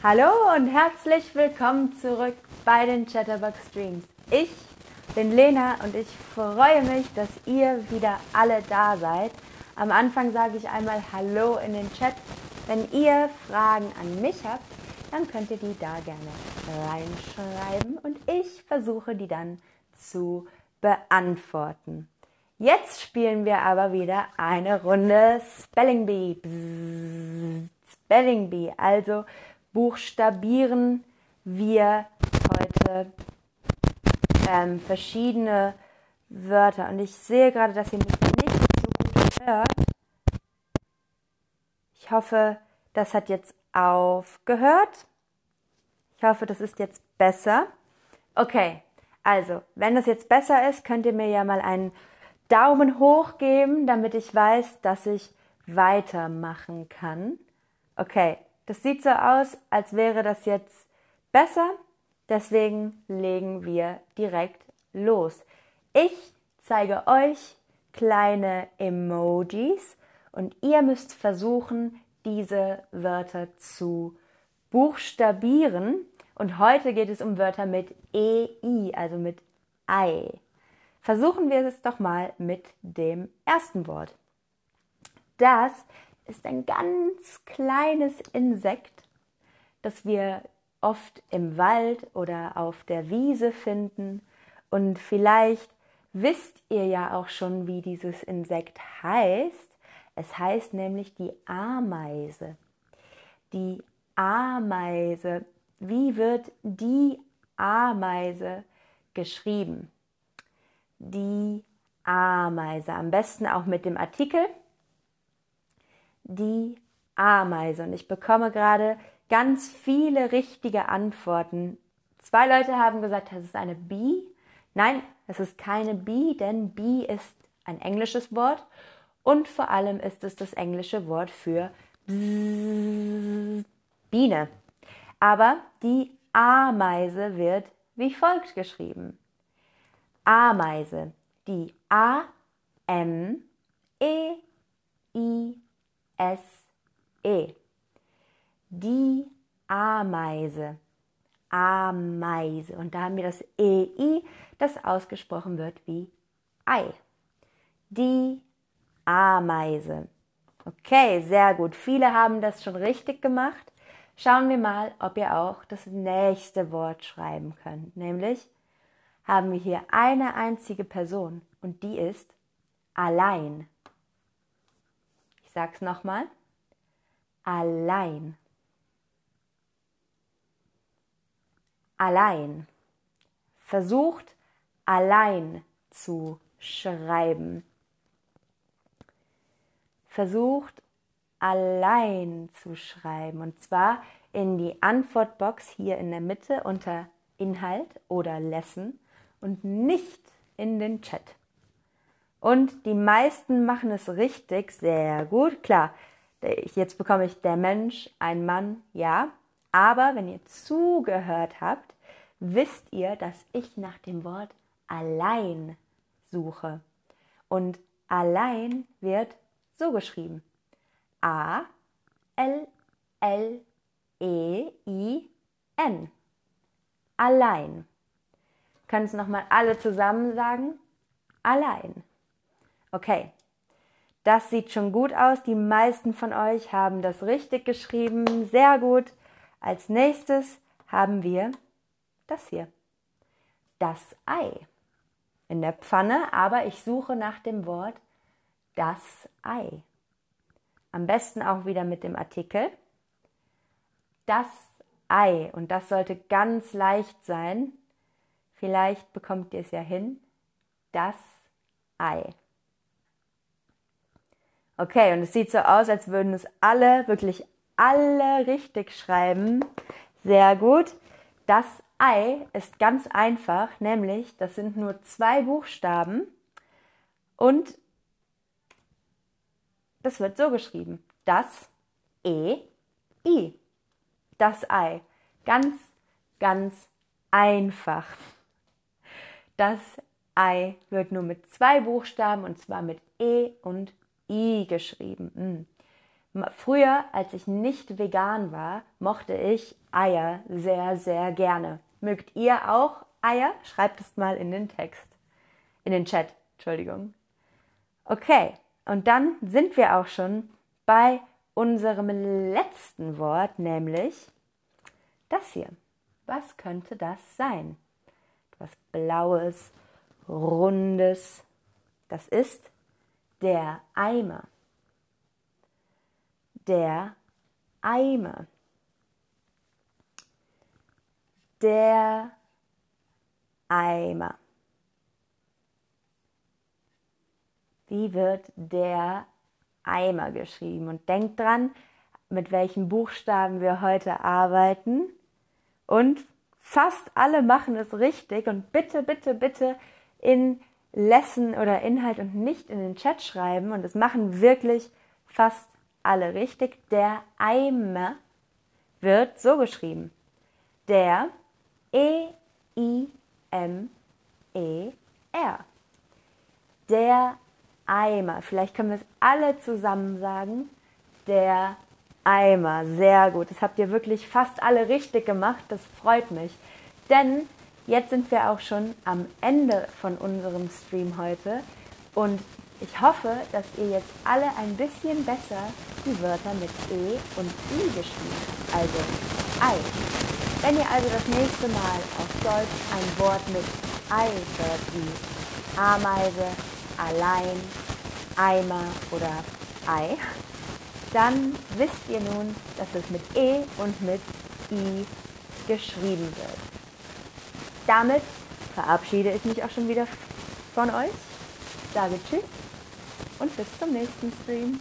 Hallo und herzlich willkommen zurück bei den Chatterbox Streams. Ich bin Lena und ich freue mich, dass ihr wieder alle da seid. Am Anfang sage ich einmal Hallo in den Chat. Wenn ihr Fragen an mich habt, dann könnt ihr die da gerne reinschreiben und ich versuche die dann zu beantworten. Jetzt spielen wir aber wieder eine Runde Spelling Bee. Bzz, Spelling Bee, also buchstabieren wir heute ähm, verschiedene Wörter. Und ich sehe gerade, dass ihr mich nicht so gut hört. Ich hoffe, das hat jetzt aufgehört. Ich hoffe, das ist jetzt besser. Okay, also, wenn das jetzt besser ist, könnt ihr mir ja mal einen Daumen hoch geben, damit ich weiß, dass ich weitermachen kann. Okay, das sieht so aus, als wäre das jetzt besser. Deswegen legen wir direkt los. Ich zeige euch kleine Emojis und ihr müsst versuchen, diese Wörter zu buchstabieren. Und heute geht es um Wörter mit EI, also mit Ei. Versuchen wir es doch mal mit dem ersten Wort. Das ist ein ganz kleines Insekt, das wir oft im Wald oder auf der Wiese finden. Und vielleicht wisst ihr ja auch schon, wie dieses Insekt heißt. Es heißt nämlich die Ameise. Die Ameise. Wie wird die Ameise geschrieben? Die Ameise. Am besten auch mit dem Artikel die Ameise. Und ich bekomme gerade ganz viele richtige Antworten. Zwei Leute haben gesagt, das ist eine Bee. Nein, es ist keine Bee, denn Bee ist ein englisches Wort und vor allem ist es das englische Wort für Biene. Aber die Ameise wird wie folgt geschrieben. Ameise. Die A M E I S-E. Die Ameise. Ameise. Und da haben wir das EI, das ausgesprochen wird wie Ei. Die Ameise. Okay, sehr gut. Viele haben das schon richtig gemacht. Schauen wir mal, ob ihr auch das nächste Wort schreiben könnt. Nämlich haben wir hier eine einzige Person und die ist allein. Sag's nochmal. Allein. Allein. Versucht allein zu schreiben. Versucht allein zu schreiben. Und zwar in die Antwortbox hier in der Mitte unter Inhalt oder Lesson und nicht in den Chat. Und die meisten machen es richtig, sehr gut. Klar, jetzt bekomme ich der Mensch, ein Mann, ja. Aber wenn ihr zugehört habt, wisst ihr, dass ich nach dem Wort allein suche. Und allein wird so geschrieben. A L L E I N. Allein. Können es nochmal alle zusammen sagen? Allein. Okay, das sieht schon gut aus. Die meisten von euch haben das richtig geschrieben. Sehr gut. Als nächstes haben wir das hier. Das Ei. In der Pfanne, aber ich suche nach dem Wort das Ei. Am besten auch wieder mit dem Artikel. Das Ei. Und das sollte ganz leicht sein. Vielleicht bekommt ihr es ja hin. Das Ei. Okay, und es sieht so aus, als würden es alle, wirklich alle richtig schreiben. Sehr gut. Das Ei ist ganz einfach, nämlich das sind nur zwei Buchstaben und das wird so geschrieben. Das E I. Das Ei. Ganz, ganz einfach. Das Ei wird nur mit zwei Buchstaben und zwar mit E und I geschrieben. Hm. Früher, als ich nicht vegan war, mochte ich Eier sehr, sehr gerne. Mögt ihr auch Eier? Schreibt es mal in den Text. In den Chat, Entschuldigung. Okay, und dann sind wir auch schon bei unserem letzten Wort, nämlich das hier. Was könnte das sein? Etwas Blaues, Rundes. Das ist der Eimer. Der Eimer. Der Eimer. Wie wird der Eimer geschrieben? Und denkt dran, mit welchen Buchstaben wir heute arbeiten. Und fast alle machen es richtig. Und bitte, bitte, bitte in Lesson oder Inhalt und nicht in den Chat schreiben. Und es machen wirklich fast alle richtig. Der Eimer wird so geschrieben. Der E-I-M-E-R. Der Eimer. Vielleicht können wir es alle zusammen sagen. Der Eimer. Sehr gut. Das habt ihr wirklich fast alle richtig gemacht. Das freut mich. Denn jetzt sind wir auch schon am Ende von unserem Stream heute. Und ich hoffe, dass ihr jetzt alle ein bisschen besser die Wörter mit E und I geschrieben habt. Also Ei. Wenn ihr also das nächste Mal auf Deutsch ein Wort mit Ei hört wie Ameise, allein, Eimer oder Ei, dann wisst ihr nun, dass es mit E und mit I geschrieben wird. Damit verabschiede ich mich auch schon wieder von euch, sage Tschüss und bis zum nächsten Stream.